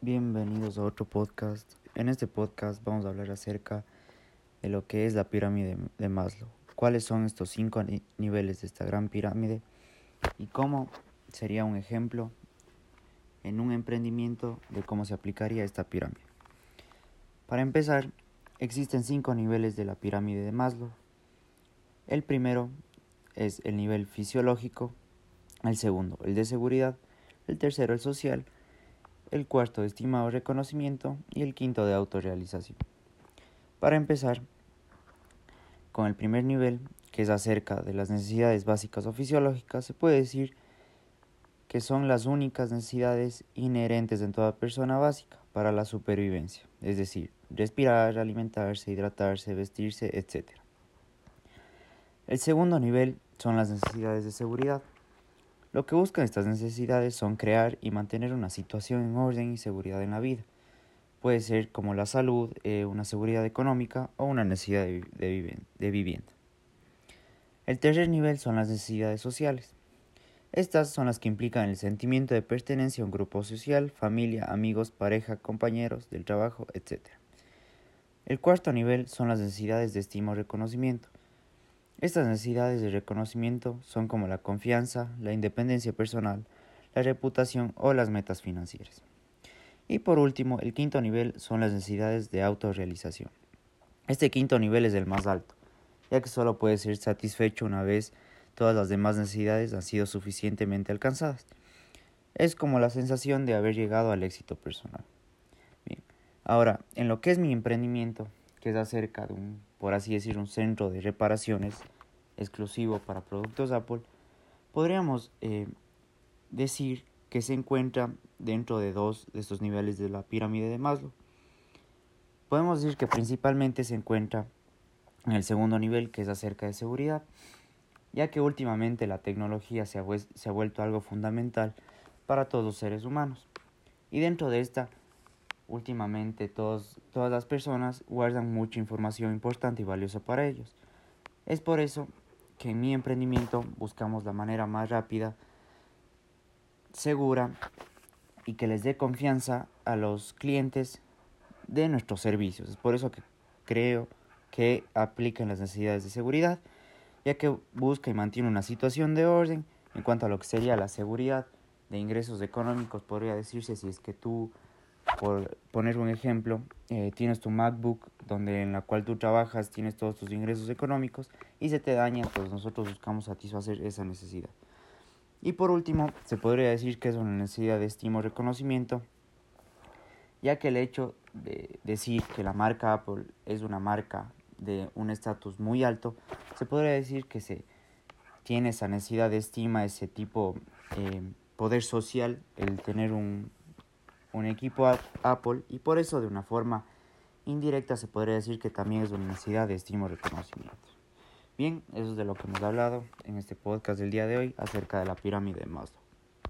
Bienvenidos a otro podcast. En este podcast vamos a hablar acerca de lo que es la pirámide de Maslow. ¿Cuáles son estos cinco niveles de esta gran pirámide? Y cómo sería un ejemplo en un emprendimiento de cómo se aplicaría esta pirámide. Para empezar, existen cinco niveles de la pirámide de Maslow. El primero es el nivel fisiológico, el segundo el de seguridad, el tercero el social, el cuarto de estimado reconocimiento y el quinto de autorrealización. Para empezar, con el primer nivel, que es acerca de las necesidades básicas o fisiológicas, se puede decir que son las únicas necesidades inherentes en toda persona básica para la supervivencia, es decir, respirar, alimentarse, hidratarse, vestirse, etc. El segundo nivel son las necesidades de seguridad. Lo que buscan estas necesidades son crear y mantener una situación en orden y seguridad en la vida. Puede ser como la salud, eh, una seguridad económica o una necesidad de, de vivienda. El tercer nivel son las necesidades sociales. Estas son las que implican el sentimiento de pertenencia a un grupo social, familia, amigos, pareja, compañeros del trabajo, etc. El cuarto nivel son las necesidades de estima o reconocimiento. Estas necesidades de reconocimiento son como la confianza, la independencia personal, la reputación o las metas financieras. Y por último, el quinto nivel son las necesidades de autorrealización. Este quinto nivel es el más alto, ya que solo puede ser satisfecho una vez todas las demás necesidades han sido suficientemente alcanzadas. Es como la sensación de haber llegado al éxito personal. Bien, ahora, en lo que es mi emprendimiento, que es acerca de un, por así decir, un centro de reparaciones exclusivo para productos Apple, podríamos eh, decir que se encuentra dentro de dos de estos niveles de la pirámide de Maslow. Podemos decir que principalmente se encuentra en el segundo nivel, que es acerca de seguridad, ya que últimamente la tecnología se ha, vuelto algo fundamental para todos los seres humanos. Y dentro de esta, últimamente todas las personas guardan mucha información importante y valiosa para ellos. Es por eso que en mi emprendimiento buscamos la manera más rápida, segura y que les dé confianza a los clientes de nuestros servicios. Es por eso que creo que aplican las necesidades de seguridad ya que busca y mantiene una situación de orden en cuanto a lo que sería la seguridad de ingresos económicos, podría decirse si es que tú, por poner un ejemplo, eh, tienes tu MacBook donde en la cual tú trabajas, tienes todos tus ingresos económicos y se te daña, pues nosotros buscamos satisfacer esa necesidad. Y por último, se podría decir que es una necesidad de estima y reconocimiento, ya que el hecho de decir que la marca Apple es una marca de un estatus muy alto, se podría decir que se tiene esa necesidad de estima, ese tipo eh, poder social, el tener un, un equipo Apple y por eso de una forma indirecta se podría decir que también es una necesidad de estima y reconocimiento. Bien, eso es de lo que hemos hablado en este podcast del día de hoy acerca de la pirámide de Maslow.